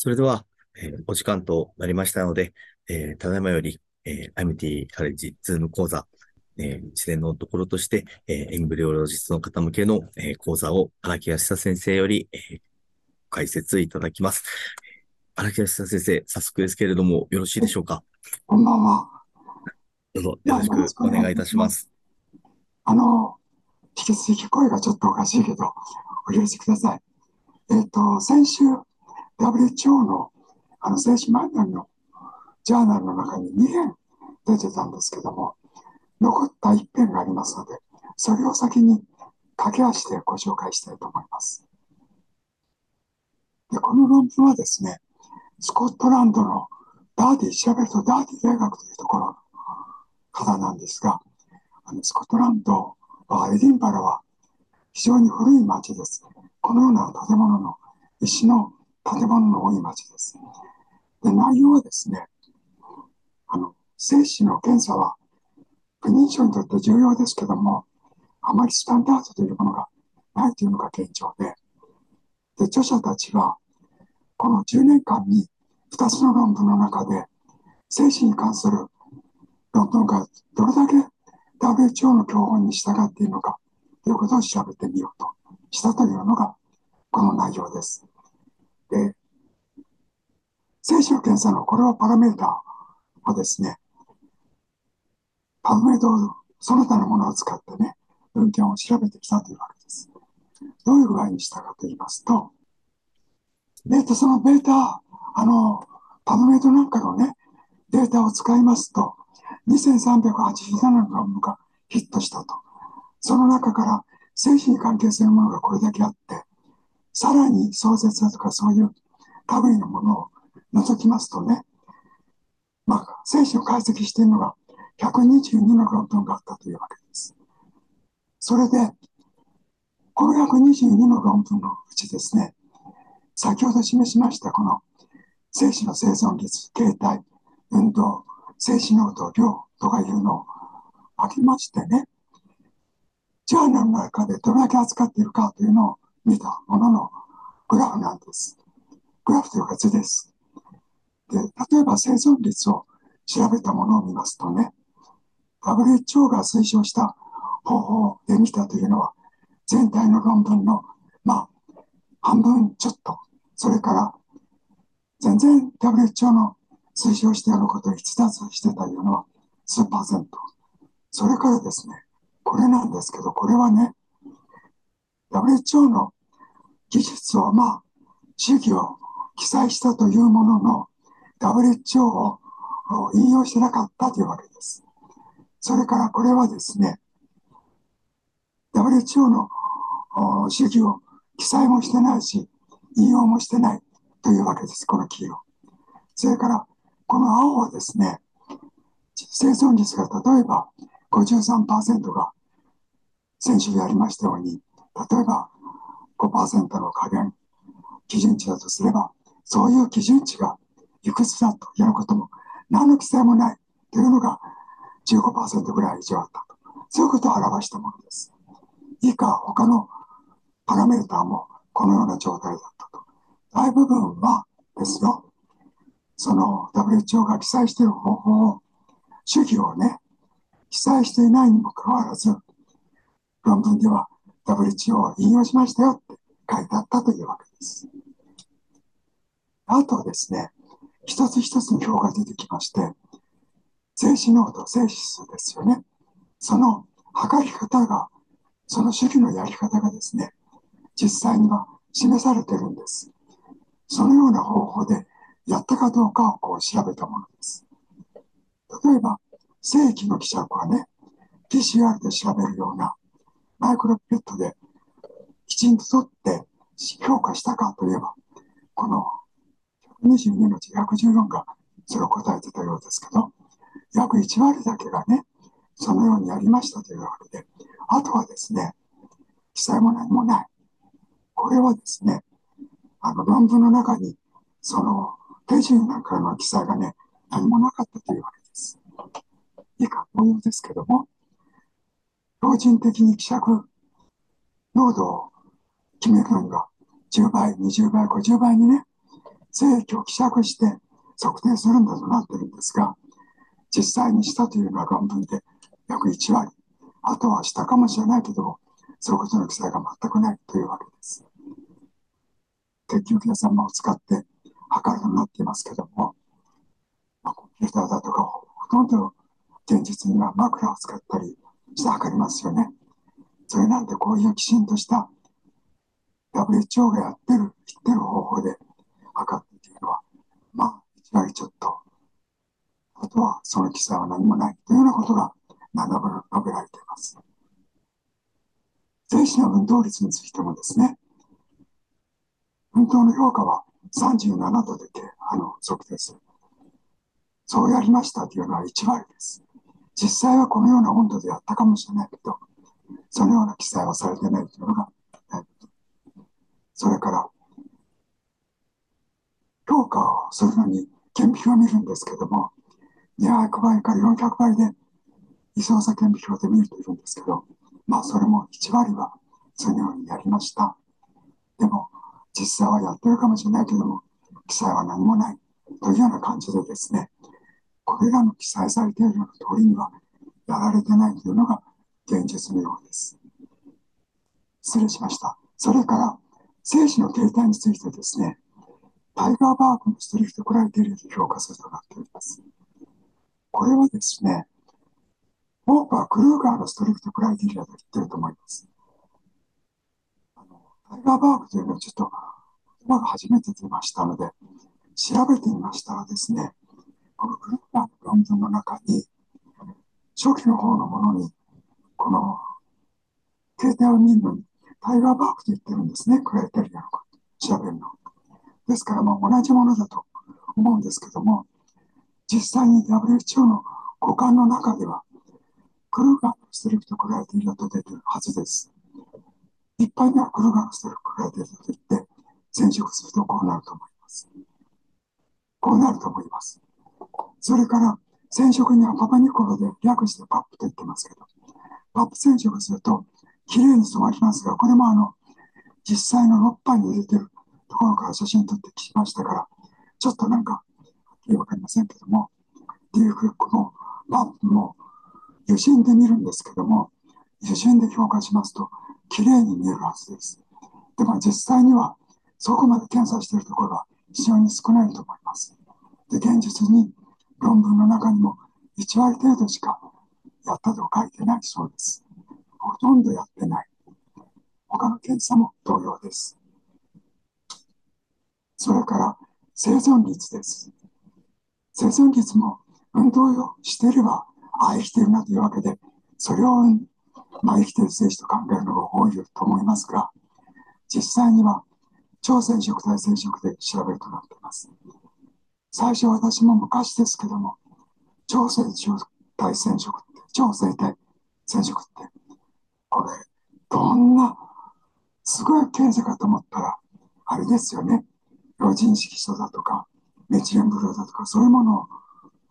それでは、えーお時間となりましたので、えーただいまより、えー IMT カレッジズーム講座、えー一連のところとして、えーエンブリオロジストの方向けの、えー講座を荒木康先生より、えー解説いただきます。荒木康先生、早速ですけれども、よろしいでしょうか？こんばんは。どうぞよろしくお願いいたします。あの、引き続き声がちょっとおかしいけど、お許しください。えっ、と、先週、WHO のあの正式マニュアルのジャーナルの中に2編出てたんですけども、残った1編がありますので、それを先に駆け足でご紹介したいと思います。でこの論文はですね、スコットランドのダーディー、調べるとダーディ大学というところの方なんですが、あのスコットランドはエディンバラは非常に古い町です。このような建物の、石の建物の多い町です。で内容はですね、あの精子の検査は不妊症にとって重要ですけども、あまりスタンダードというものがないというのが現状で、で著者たちはこの10年間に2つの論文の中で精子に関する論文がどれだけ WHO の教本に従っているのかということを調べてみようとしたというのがこの内容です。精子の検査のこれをパラメータをですね、パラメータをその他のものを使ってね、文献を調べてきたというわけです。どういう具合にしたかと言いますと、で、そのベータ、あの、パブメイドなんかのね、データを使いますと、2387の論文がヒットしたと。その中から精子に関係するものがこれだけあって、さらに創設だとかそういう類のものを除きますとね、まあ、精子を解析しているのが122の論文があったというわけです。それで、この122の論文のうちですね、先ほど示しましたこの精子の生存率、形態、運動、精子濃度、量とかいうのをあげましてね、ジャーナルの中でどれだけ扱っているかというのを見たもののグラフなんです。グラフというか図です。で、例えば生存率を調べたものを見ますとね、WHO が推奨した方法で見たというのは、全体の論文の、まあ、半分ちょっと、それから、全然 WHO の推奨していることを逸脱してたいうのは数パーセント。それからですね、これなんですけど、これはね、WHO の技術を、まあ、主義を記載したというものの、WHO を引用してなかったというわけです。それからこれはですね、WHO の主義を記載もしてないし、引用もしてないというわけです、この黄色。それから、この青はですね、生存率が例えば53%が先週やりましたように、例えば5%の加減基準値だとすれば、そういう基準値がいくつだということも何の記載もないというのが15%ぐらい以上あったと。そういうことを表したものです。以下、他のパラメーターもこのような状態だったと。大部分はですよ、その WHO が記載している方法を、主義をね、記載していないにもかかわらず、論文では WHO を引用しましたよって書いてあったというわけです。あとですね、一つ一つの表が出てきまして、精子濃度、精子数ですよね。その測り方が、その主義のやり方がですね、実際には示されてるんです。そのような方法でやったかどうかをこう調べたものです。例えば、正規の希釈はね、PCR で調べるようなマイクロピペットできちんと取って評価したかといえば、この122のうち114がそれを答えてたようですけど、約1割だけがね、そのようにやりましたというわけで、あとはですね、記載も何もない。これはですね、あの論文の中に、その手順なんかの記載がね、何もなかったというわけです。以下、同様ですけども、標準的に希釈濃度を決めるのが10倍、20倍、50倍にね、正規を希釈して測定するんだとなってるんですが、実際にしたというのは論文で約1割。あとはしたかもしれないけども、そういうことの記載が全くないというわけです。結局計算を使って測るようになっていますけども、まあ、コンピューターだとかほとんど現実には枕を使ったりして測りますよね。それなんでこういうきちんとした WHO がやってる、言ってる方法で測ってというのは、まあ、1割ちょっと。あとはその記載は何もないというようなことが述べられています。精子の運動率についてもですね、運動の評価は37度であの測定する。そうやりましたというのは1割です。実際はこのような温度でやったかもしれないけど、そのような記載はされてないというのが、それから、評価をするのに顕微鏡を見るんですけども、200倍か400倍で異常差顕微鏡で見るといるんですけど、まあそれも1割はそのようにやりました。でも、実際はやってるかもしれないけども、記載は何もないというような感じでですね、これらの記載されているような通りにはやられてないというのが現実のようです。失礼しました。それから、精子の形態についてですね、タイガーバーグのストリクトクライテリアで評価するとなっております。これはですね、多くはクルーガーのストリクトクライティリアと言ってると思います。あのタイガーバーグというのはちょっと言葉が初めて出ましたので、調べてみましたらですね、このクルーガーの論文の中に、初期の方のものに、この形態を見るのにタイガーバークと言ってるんですね、クライテリアのこと調べるの。ですから、まあ、同じものだと思うんですけども、実際に WHO の互換の中では、クルーガーのストリクトクライテリアと出てるはずです。一般にはクルーガーのストリクトクライテリアと言って、染色するとこうなると思います。こうなると思います。それから、染色にはパパニコロで略してパップと言ってますけど、パップ染色すると、綺麗に染まりますが、これもあの、実際の6波に入れてるところから写真撮ってきましたから、ちょっとなんか、わかりませんけども、ディーフックも、マップも、油心で見るんですけども、油心で評価しますと、綺麗に見えるはずです。でも実際には、そこまで検査しているところは非常に少ないと思います。で、現実に論文の中にも1割程度しかやったと書いてないそうです。ほとんどやってない。他の検査も同様です。それから生存率です。生存率も運動をしていれば、ああ、生きてるなというわけで、それを、まあ、生きてる精子と考えるのが多いと思いますが、実際には超染色体染色で調べるとなっています。最初私も昔ですけども、超染色体染色って、超生体染色ってこれ、どんな、すごい検査かと思ったら、あれですよね。老人色素だとか、メチレンブルーだとか、そういうものを、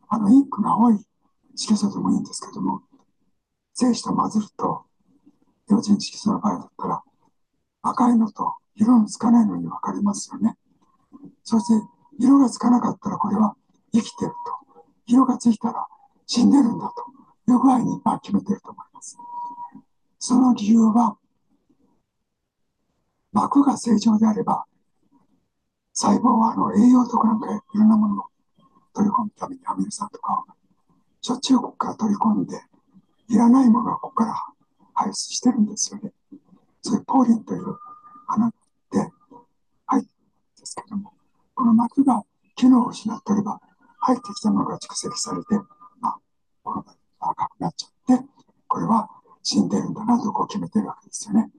あの、インクが多い色素でもいいんですけども、精子と混ぜると、老人色素の場合だったら、赤いのと色のつかないのに分かりますよね。そして、色がつかなかったら、これは生きてると。色がついたら死んでるんだという具合に、まあ、決めてると思います。その理由は、膜が正常であれば、細胞はあの栄養とかなんかいろんなものを取り込むためにアミノ酸とかをしょっちゅうここから取り込んで、いらないものはここから排出してるんですよね。そういうポーリンという穴で入ってるんですけども、この膜が機能を失っておれば、入ってきたものが蓄積されて、まあ、この赤くなっちゃって、これは死んでるんだなとこう決めてるわけですよね。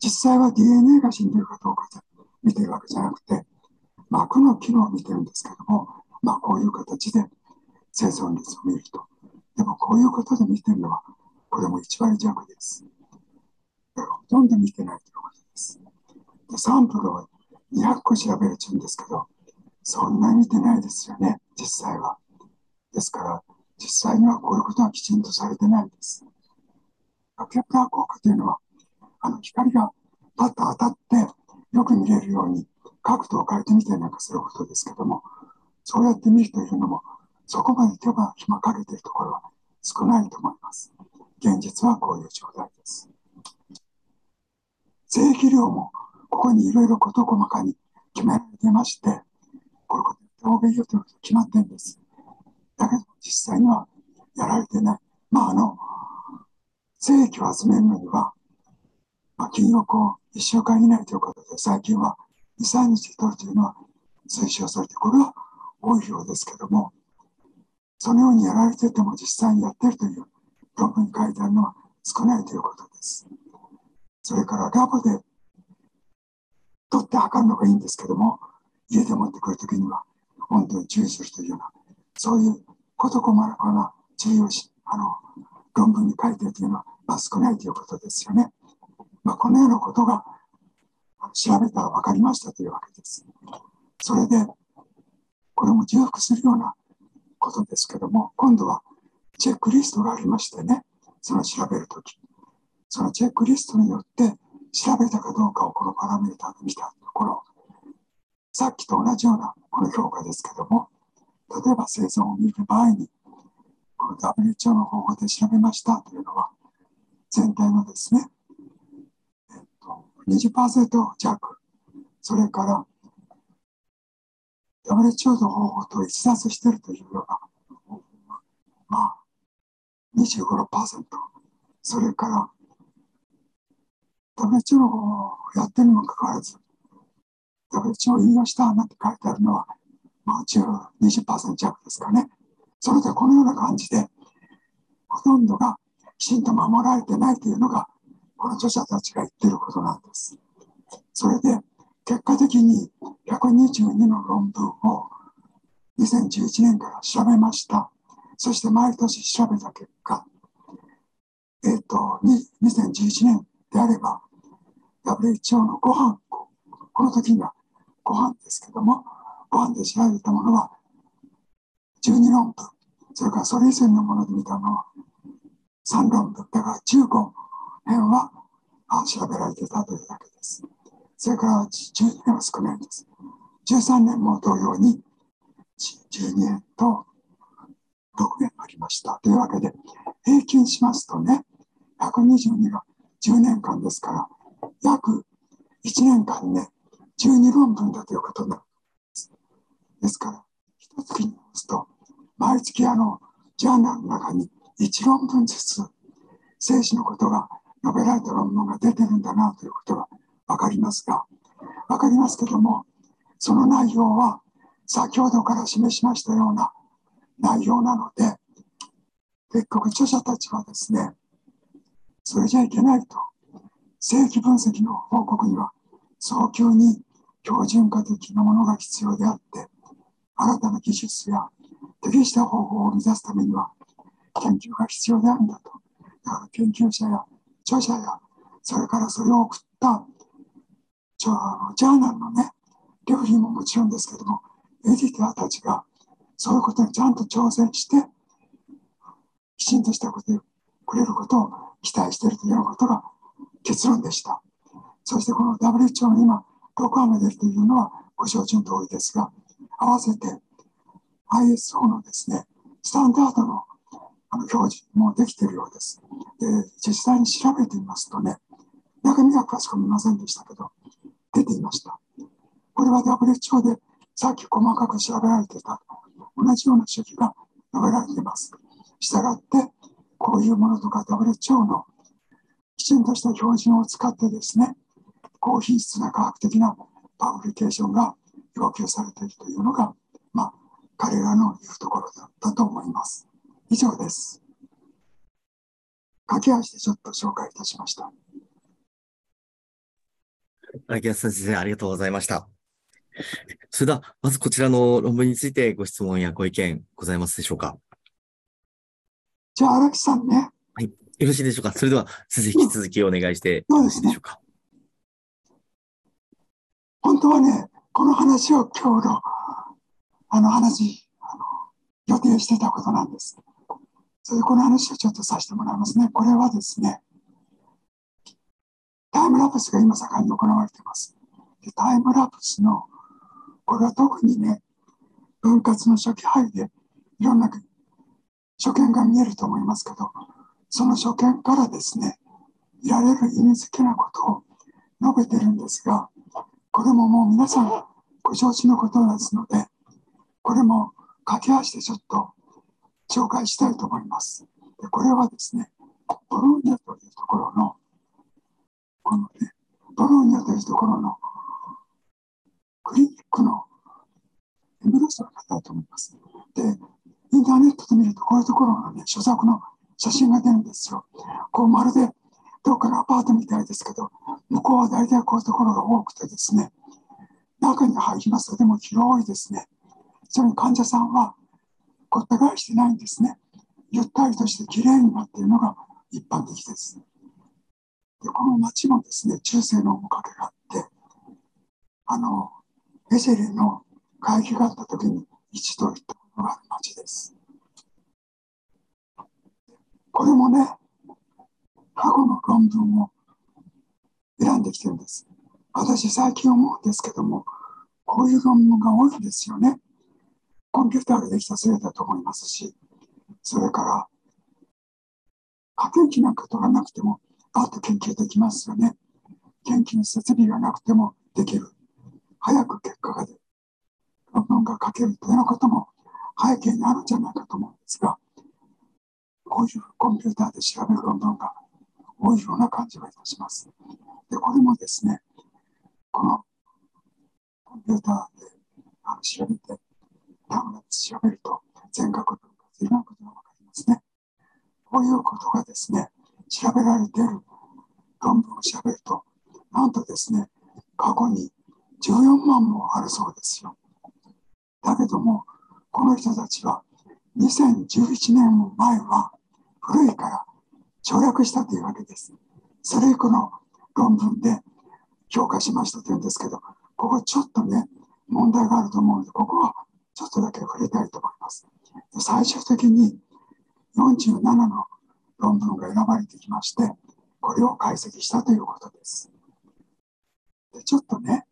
実際は DNA が死んでるかどうか見てるわけじゃなくて、膜の機能を見てるんですけども、まあこういう形で生存率を見ると。でもこういうことで見てるのは、これも1割弱です。ほとんど見てないということです。でサンプルを200個調べるって言うんですけど、そんなに見てないですよね、実際は。ですから、実際にはこういうことはきちんとされてないんです。ケプラー効果というのは、あの光がパッと当たってよく見れるように角度を変えてみたりなんかすることですけども、そうやって見るというのも、そこまで手がひまかれているところは少ないと思います。現実はこういう状態です。税金量もここにいろいろ事細かに決められてまして、こういうことやった方がいいよということが決まっているんです。だけど実際にはやられてない。まああの、税益を集めるのには、まあ、金額を1週間以内ということで、最近は2、3日で取るというのは推奨されて、これは多いようですけども、そのようにやられてても実際にやってるという論文に書いてあるのは少ないということです。それからラボで取って測るのがいいんですけども、家で持ってくるときには温度に注意するというような、そういう事細かな注意をし、あの、論文に書いてるというのは、まあ、少ないということですよね。まあ、このようなことが調べたら分かりましたというわけです。それで、これも重複するようなことですけども、今度はチェックリストがありましてね、その調べるとき、そのチェックリストによって調べたかどうかをこのパラメータで見たところ、さっきと同じようなこの評価ですけども、例えば生存を見る場合に、この WHO の方法で調べましたというのは、全体のですね、20%弱、それから WHO の方法と一致しているというような、まあ、25%、それから WHO の方法をやってるにもかかわらず、WHO を引用したなんて書いてあるのは、まあ、10、20%弱ですかね。それでこのような感じで、ほとんどがきちんと守られてないというのが、この著者たちが言ってることなんです。それで、結果的に122の論文を2011年から調べました。そして毎年調べた結果、えっ、ー、と、2011年であれば、WHO のご飯、この時にはご飯ですけども、ご飯で調べたものは12論文、それからそれ以前のもので見たのは3論文、だから15編は調べられていたというだけです。それから12年は少ないんです。13年も同様に12年と6年ありました。というわけで、平均しますとね、122が10年間ですから、約1年間ね、12論文だということになるんです。ですから、一月にますと、毎月あの、ジャーナルの中に1論文ずつ、政治のことが述べられた論文が出てるんだなということがわかりますが、わかりますけども、その内容は先ほどから示しましたような内容なので、結局著者たちはですね、それじゃいけないと。正規分析の報告には早急に標準化的なものが必要であって、新たな技術や適した方法を目指すためには研究が必要であるんだと。だから研究者や著者や、それからそれを送った。ジャーナルのね、料理ももちろんですけども、エディターたちがそういうことにちゃんと挑戦して、きちんとしたことをくれることを期待しているというようなことが結論でした。そしてこの WHO の今、6話目でというのはご承知の通りですが、合わせて ISO のですね、スタンダードのあの表示もできているようです。で、実際に調べてみますとね、中身は詳しく見ませんでしたけど、出ていました。これは WHO でさっき細かく調べられていた同じような手記が述べられています。したがって、こういうものとか WHO のきちんとした標準を使ってですね、高品質な科学的なパブリケーションが要求されているというのが、まあ、彼らの言うところだったと思います。以上です。駆け足でちょっと紹介いたしました。秋安先生、ありがとうございました。それでは、まずこちらの論文についてご質問やご意見ございますでしょうか？じゃあ、荒木さんね。はい。よろしいでしょうか？それでは、先生、引き続きお願いしてよろしいでしょうか？本当はね、この話を今日の、あの話、あの予定してたことなんです。それでこの話をちょっとさせてもらいますね。これはですね、タイムラプスが今盛んに行われています。でタイムラプスの、これは特にね、分割の初期配でいろんな所見が見えると思いますけど、その所見からですね、いられる意味付けなことを述べてるんですが、これももう皆さんご承知のことですので、これも駆け足でちょっと紹介したいと思います。でこれはですね、ボローニャというところの、このね、ボローニャというところのクリニックのエムロスの方だと思います。で、インターネットで見ると、こういうところのね、所属の写真が出るんですよ。こうまるでどっかのアパートみたいですけど、向こうは大体こういうところが多くてですね、中に入りますと、でも広いですね。それに患者さんはごった返してないんですね。ゆったりとしてきれいになっているのが一般的です。でこの町もですね、中世の面影があって、あの、エセレの会議があった時に一度行ったことがある町です。これもね、過去の論文を選んできてるんです。私最近思うんですけども、こういう論文が多いんですよね。コンピューターができたせいだと思いますし、それから、過研究なんか取らなくても、パッと研究できますよね。研究の設備がなくてもできる。早く結果が出る。論文が書けるというようなことも背景にあるんじゃないかと思うんですが、こういうコンピューターで調べる論文が多いような感じがいたします。で、これもですね、このコンピューターで調べて、ダウンロード調べると全額分割いろんなことが分かりますね。こういうことがですね、調べられている論文を調べると、なんとですね、過去に14万もあるそうですよ。だけども、この人たちは2011年も前は古いから省略したというわけです。それ以降の論文で評価しましたというんですけど、ここちょっとね、問題があると思うので、こっとだけ触れたいと思います。で最終的に47の論文が選ばれてきまして、これを解析したということです。でちょっとね、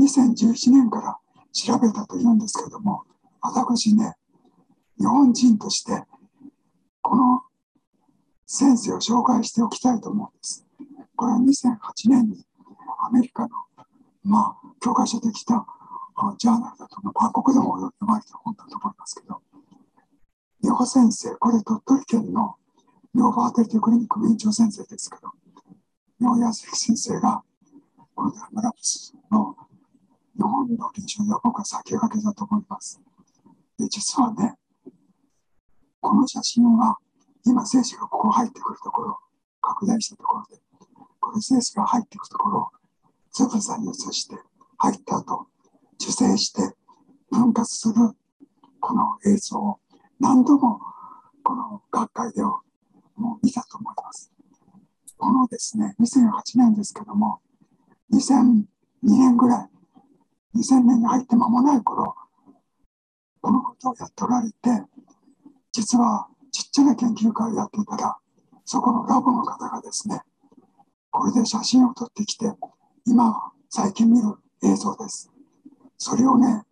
2011年から調べたというんですけども、私ね、日本人として、この先生を紹介しておきたいと思うんです。これは2008年にアメリカの、まあ、教科書できたジャーナルだと、まあ、国でも読まれた本だと思いますけど、先生、これ鳥取県の妙法アテテクリニックの院長先生ですけど、妙康先生が、このダムラプスの日本の臨床では僕は先駆けだと思います。で実はね、この写真は今精子がここ入ってくるところ、拡大したところで、これ精子が入っていくところをつぶさに移して入った後、受精して分割するこの映像を何度もこの学会でもう見たと思います。このですね、2008年ですけども、2002年ぐらい2000年に入って間もない頃、このことをやっておられて、実はちっちゃな研究会をやっていたら、そこのラボの方がですね、これで写真を撮ってきて、今、最近見る映像です。それをね、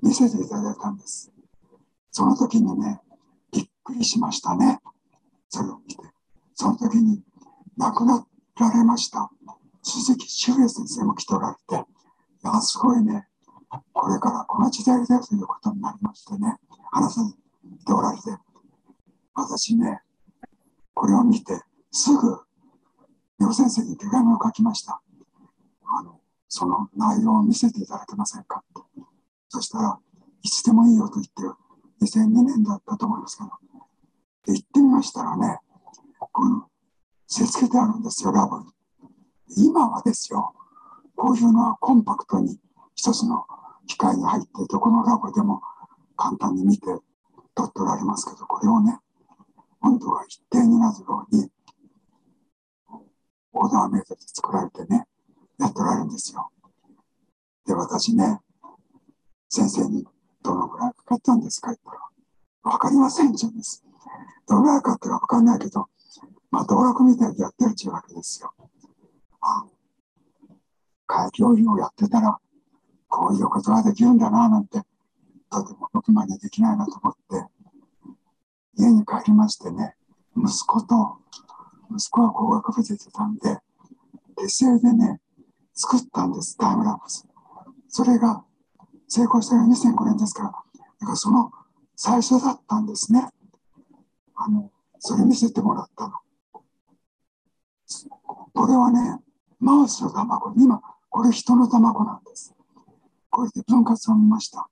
見せていただいたんです。その時にね、びっくりしましたね。それを見て。その時に亡くなられました。鈴木修平先生も来ておられて、いや、すごいね、これからこの時代だということになりましてね、話されておられて、私ね、これを見て、すぐ、両先生に手紙を書きました。あの、その内容を見せていただけませんかって。そしたら、いつでもいいよと言って、2002年だったと思いますけど、で行ってみましたらね、この、せつけてあるんですよ、ラボに。今はですよ、こういうのはコンパクトに一つの機械に入ってどこのラボでも簡単に見て撮っておられますけどこれをね温度が一定になるようにオーダーメイドで作られてねやっておられるんですよで私ね先生にどのぐらいかかったんですか言ったら分かりません。じゃんで。すどのぐらいかかってか分かんないけどまあ道楽みたいにやってるちゅうわけですよ。あ会教員をやってたら、こういうことができるんだな、なんて、とても僕までできないなと思って、家に帰りましてね、息子と、息子は工学部出てたんで、手製でね、作ったんです、タイムラプス。それが成功したのは2005年ですから、だからその最初だったんですね。あの、それ見せてもらったの。これはね、マウスの卵、今、これ人の卵なんです。これで分割を見ました。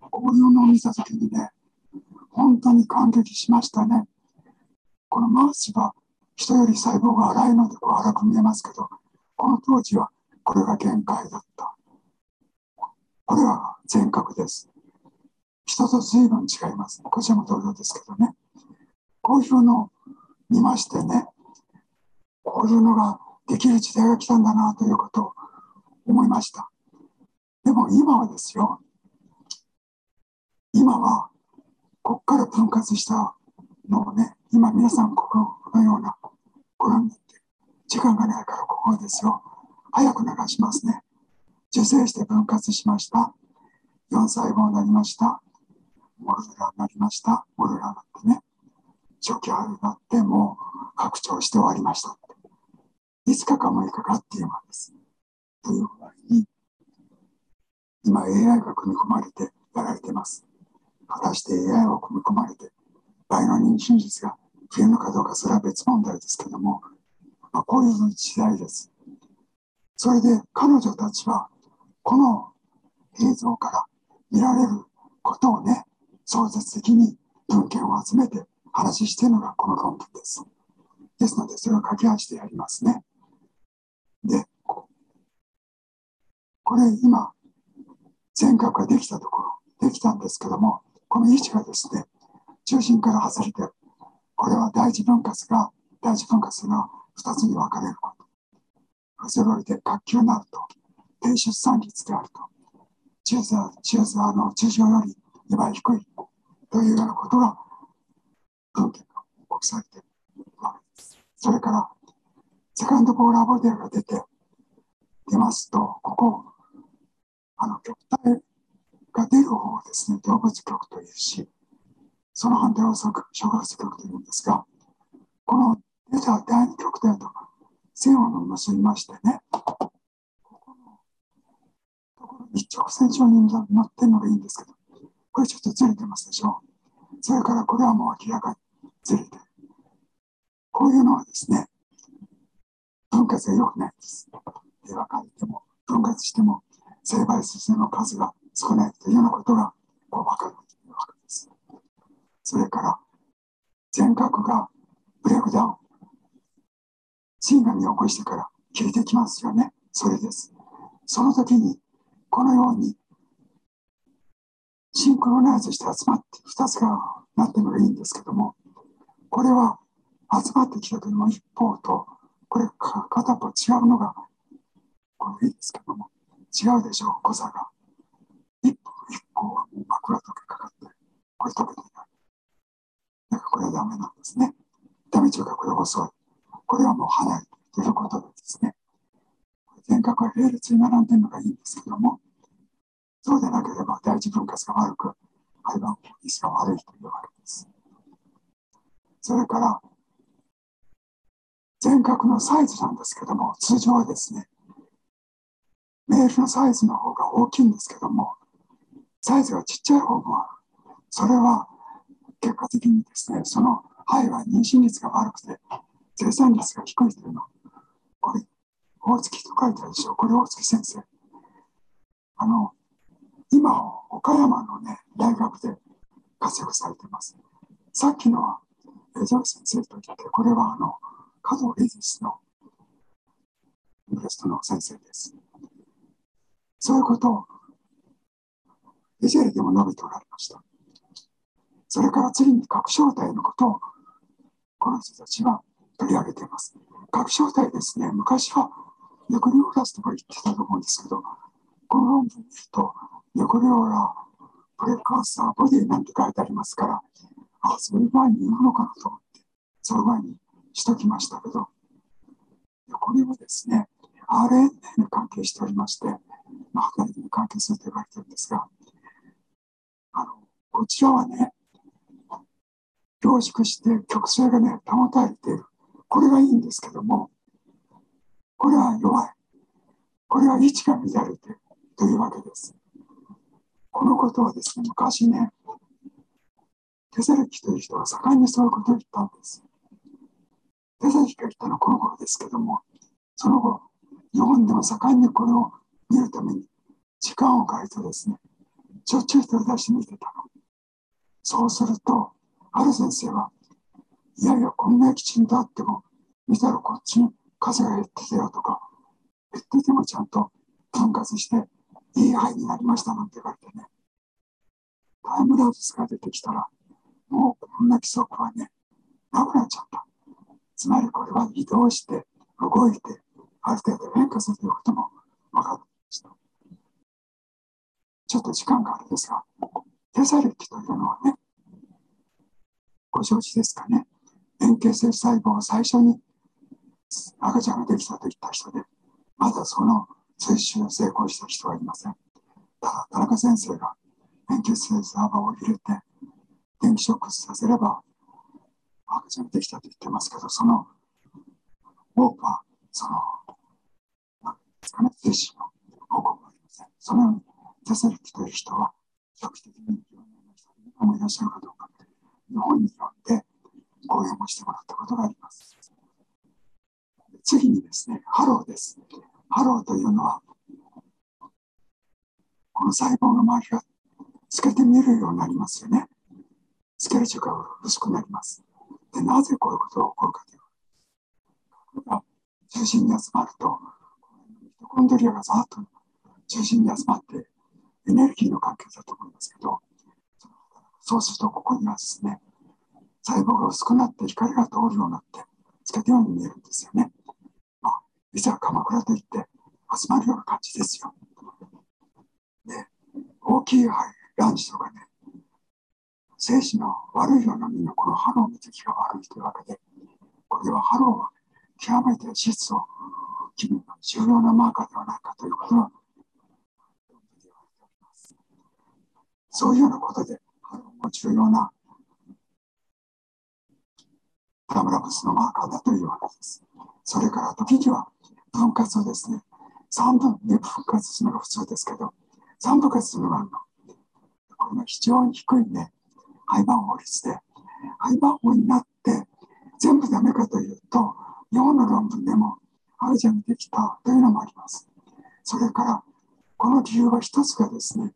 こういうのを見たときにね、本当に感激しましたね。このマウスは人より細胞が粗いのでこう粗く見えますけど、この当時はこれが限界だった。これは全角です。人と随分違います。こちらも同様ですけどね。こういうのを見ましてね、こういうのができる時代が来たんだなということを思いました。でも今はですよ、今はここから分割したのをね、今皆さんここのようなご覧になって、時間がないからここですよ。早く流しますね。受精して分割しました。4細胞になりました。モルラになりました。モルラになってね。初期春になってもう拡張して終わりました。5日か6日かっていうのです。という具合に、今 AI が組み込まれてやられています。果たして AI を組み込まれて、倍の妊娠率が増えるのかどうか、それは別問題ですけども、まあ、こういう時代です。それで彼女たちは、この映像から見られることをね、創設的に文献を集めて話しているのがこの論文です。ですので、それを書き合わせてやりますね。で、これ今、全角ができたところ、できたんですけども、この位置がですね、中心から外れてこれは第一分割が、第一分割が2つに分かれること。それをで学級になると、低出産率であると、中座、中座の中上より2倍低いというようなことが文献が報告されているわけです。それから、セカンドポーラーモデルが出て、出ますと、ここ、あの、極体が出る方をですね、動物局というし、その反対を触発局というんですが、この出た第二極点と線を結びましてね、ところに直線上に乗ってるのがいいんですけど、これちょっとずれてますでしょう。それからこれはもう明らかにずれてる。こういうのはですね、分割が良くないです。で、分かれても、分割しても、成倍数の数が少ないというようなことがこう分かるというわけです。それから全角がブレイクダウン。芯が身を起こしてから切れてきますよね。それです。その時にこのようにシンクロナイズして集まって2つがなってるのがいいんですけどもこれは集まってきた時の一方とこれ片方違うのがこれいいですけども違うでしょう誤差が。一歩一個はもう枕とかかかって、これ食べていない。だからこれはダメなんですね。ダメ中がこれ遅い。これはもう早いということですね。全角は並列に並んでるのがいいんですけども、そうでなければ第一分割が悪く、廃盤法率が悪いというわけです。それから、全角のサイズなんですけども、通常はですね、メールのサイズの方が大きいんですけども、サイズがちっちゃい方もある。それは結果的にですね、その肺は妊娠率が悪くて、生産率が低いというの。これ、大月と書いてあるでしょ。これ大月先生。あの、今、岡山のね、大学で活躍されてます。さっきのは、江添先生と言って、これはあの、加藤レジスのゲストの先生です。そういうことをエゼルでも述べておられました。それから次に核正体のことをこの人たちは取り上げています。核正体ですね、昔はネクリオラスとか言ってたと思うんですけど、この論文見ると、ネクリオーラ、プレカーサー、ボディなんて書いてありますから、あ、そういう前に言うのかなと思って、その前にしときましたけど、これはですね、RNA に関係しておりまして、まあ、働きに関係すると言われてるんですが、あのこちらはね、凝縮して曲線がね、保たれている。これがいいんですけども、これは弱い。これは位置が乱れているというわけです。このことはですね、昔ね、テセレキという人が盛んにそういうことを言ったんです。テセレキが言ったのはこの頃ですけども、その後、日本でも盛んにこれを見るために時間を変えてですね、しょっちゅう取り出して見てたの。そうすると、ある先生は、いやいや、こんなにきちんとあっても、見たらこっちに数が減ってたよとか、減っててもちゃんと分割して、いい範囲になりましたなんて言われてね、タイムラプスが出てきたら、もうこんな規則はね、なくなっちゃった。つまりこれは移動して、動いて、ある程度変化するということも分かってきました。ちょっと時間があるんですが、テサレキというのはね、ご承知ですかね。円形性細胞を最初に赤ちゃんができたと言った人で、まだその追収を成功した人はいません。ただ、田中先生が円形性細胞を入れて、電気ショックさせれば赤ちゃんができたと言ってますけど、その多くは、その、なんですかね、精神の報告がありません。そのように、テセルキという人は、長期的にいろんな人がもいらっしゃるかどうか、日本に呼んで講演をしてもらったことがあります。次にですね、ハローです。ハローというのは、この細胞の周りが透けて見えるようになりますよね。スケルチュが薄くなります。で、なぜこういうことが起こるかというと、これが中心に集まると、ミトコンドリアがざっと中心に集まって、エネルギーの関係だと思いますけど、そうするとここにはですね、細胞が薄くなって光が通るようになって、つけたように見えるんですよね。まあ、実は鎌倉といって集まるような感じですよ。で、大きい卵子とかね、精子の悪いようなみんなこのハローの時が悪いというわけで、これはハローは極めて質を決める重要なマーカーではないかということは、そういうようなことで、ハローも重要なタムラブスのマーカーだというわけです。それから時には分割をですね、3分に分割するのが普通ですけど、3分割するのがあるの。これが非常に低いね、廃盤法律で、廃盤法になって全部ダメかというと、日本の論文でもアジアにできたというのもあります。それから、この理由は一つがですね、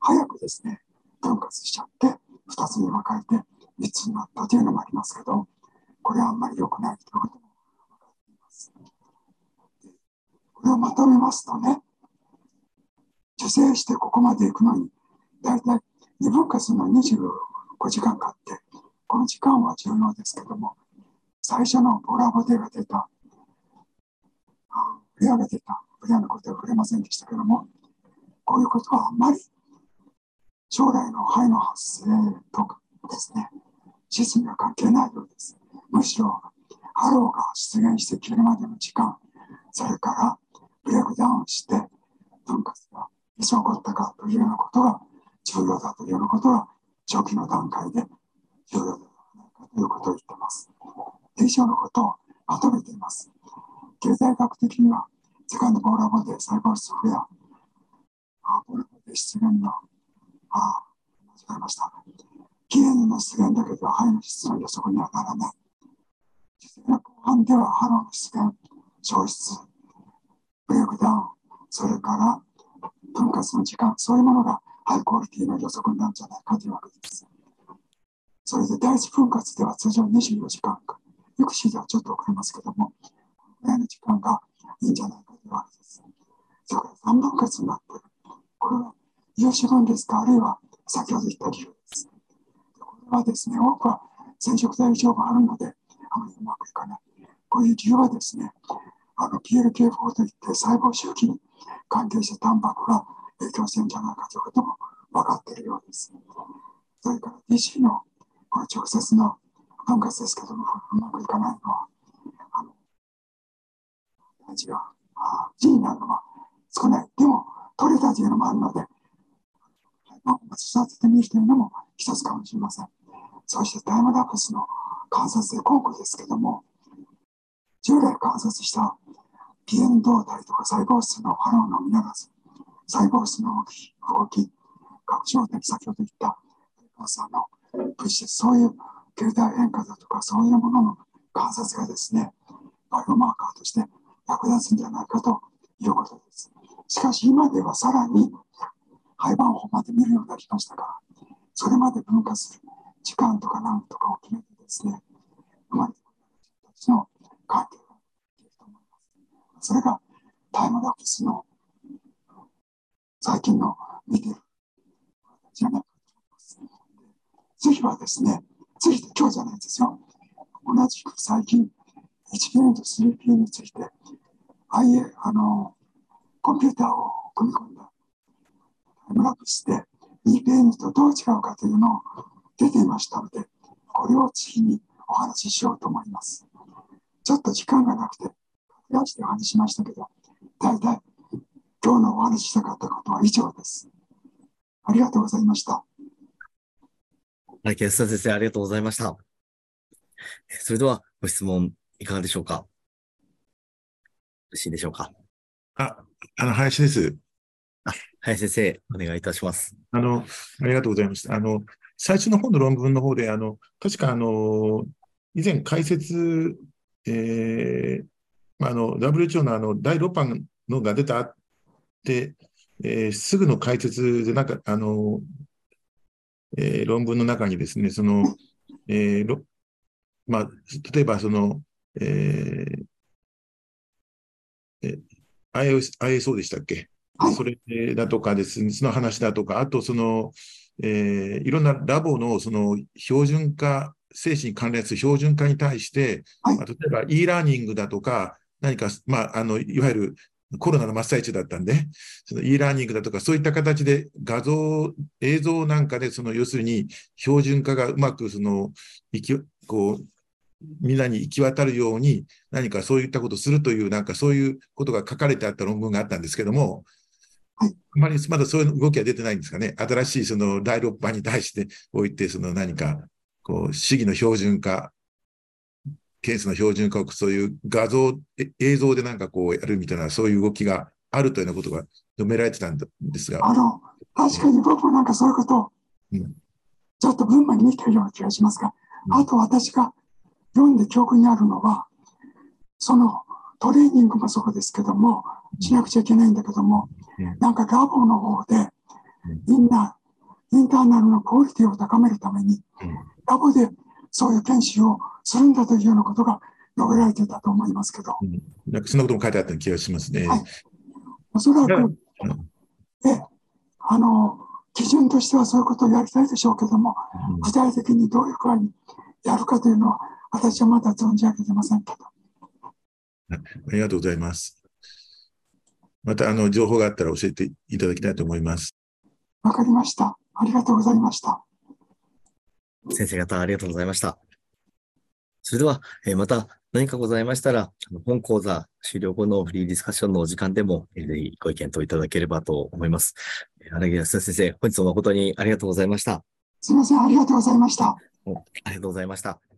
早くですね、分割しちゃって、2つに分かれて3つになったというのもありますけど、これはあんまり良くないということも分かっています。これをまとめますとね、受精してここまで行くのに、だいたい2分割の25時間かかって、この時間は重要ですけども、最初のボラボデが出た、フレアが出た、フレアのことは触れませんでしたけども、こういうことはあんまり将来の肺の発生とかですね、システムは関係ないようです。むしろ、ハローが出現して切るまでの時間、それからレイクダウンして分割がいつ起こったかというようなことが重要だというようなことが初期の段階で重要ではないかということを言っています。以上のことをまとめています。経済学的には、セカンドボーラボで細胞質フレア、ボーラボで出現の、あ、間違えました。記念の出現だけでは肺の質の予測にはならない。実際の後半ではハローの出現、消失、ブレイクダウン、それから分割の時間、そういうものがハイクオリティの予測なんじゃないかというわけです。それで第一分割では通常24時間か、よく C ではちょっと遅れますけども、このぐらいの時間がいいんじゃないかというわけです。それから3分割になっている。これは有志分裂か、あるいは先ほど言った理由です。これはですね、多くは染色体異常があるので、あまりうまくいかない。こういう理由はですね、あの PLK4 といって細胞周期に関係したタンパクが影響してるんじゃないかということも分かっているようです。それから DC のこの直接の分割ですけども、うまくいかないのは、あの、大事が、G になるのは少ない。でも、取れたというのもあるので、育ててみるというのも一つかもしれません。そしてタイムラプスの観察で今後ですけども、従来観察した PN 動態とか細胞質の反応のみならず、細胞質の動き、拡張的、先ほど言ったさんの物質、そういう球体変化だとか、そういうものの観察がですね、バイオマーカーとして役立つんじゃないかということです。しかし今ではさらに廃盤法まで見るようになりましたから、それまで分化する時間とか何とかを決めてですね、生まれてくる人たちの関係ができると思います。それがタイムラプスの最近の見てるじゃないかと思います。次はですね、次今日じゃないですよ。同じく最近 1PM と 3P について、あいえ、あの、コンピューターを組み込んだタイムラプスで 2PM とどう違うかというのを出ていましたので、これを次にお話ししようと思います。ちょっと時間がなくて、駆け足でお話ししましたけど、大体今日のお話ししたかったことは以上です。ありがとうございました。はい、安田先生、ありがとうございました。それでは、ご質問いかがでしょうか？よろしいでしょうか？あ、あの、林です。あ、林先生、お願いいたします。あの、ありがとうございました。あの、最初の本の論文の方で、あの、確かあの、以前解説、えー、まあ、あの、WHO のあの、第6版のが出たって、えー、すぐの解説で、なんか、あの、えー、論文の中にですね、その、えー、まあ、例えばその、えー、え ISO でしたっけ？それだとかですね、その話だとか、あとその、えー、いろんなラボのその標準化、精神に関連する標準化に対して、はい、まあ、例えば e ラーニングだとか、何か、まあ、あのいわゆるコロナの真っ最中だったんで、その e ラーニングだとか、そういった形で画像、映像なんかで、その要するに標準化がうまくその、こう、みんなに行き渡るように、何かそういったことをするという、なんかそういうことが書かれてあった論文があったんですけども、はい、あまりまだそういう動きは出てないんですかね。新しいその第6波に対しておいて、その何か、こう、主義の標準化、ケースの標準化をそういう画像、映像でなんかこうやるみたいな、そういう動きがあるというようなことが述べられてたんですが。あの、確かに僕もなんかそういうことを、ちょっと文馬に見てるような気がしますが、うん、あと私が読んで記憶にあるのは、そのトレーニングもそうですけども、しなくちゃいけないんだけども、なんかラボの方で、みんな、インターナルのクオリティを高めるために、ラボでそういう研修をするんだというようなことが述べられてたと思いますけど。なんかそんなことも書いてあった気がしますね。はい、おそらく、え、あの、基準としてはそういうことをやりたいでしょうけども、具体的にどういうふうにやるかというのは、私はまだ存じ上げてませんけど。ありがとうございます。また、あの、情報があったら教えていただきたいと思います。わかりました。ありがとうございました。先生方、ありがとうございました。それでは、えー、また何かございましたら、本講座終了後のフリーディスカッションのお時間でも、ぜひご意見といただければと思います。荒木康先生、本日も誠にありがとうございました。すみません、ありがとうございました。ありがとうございました。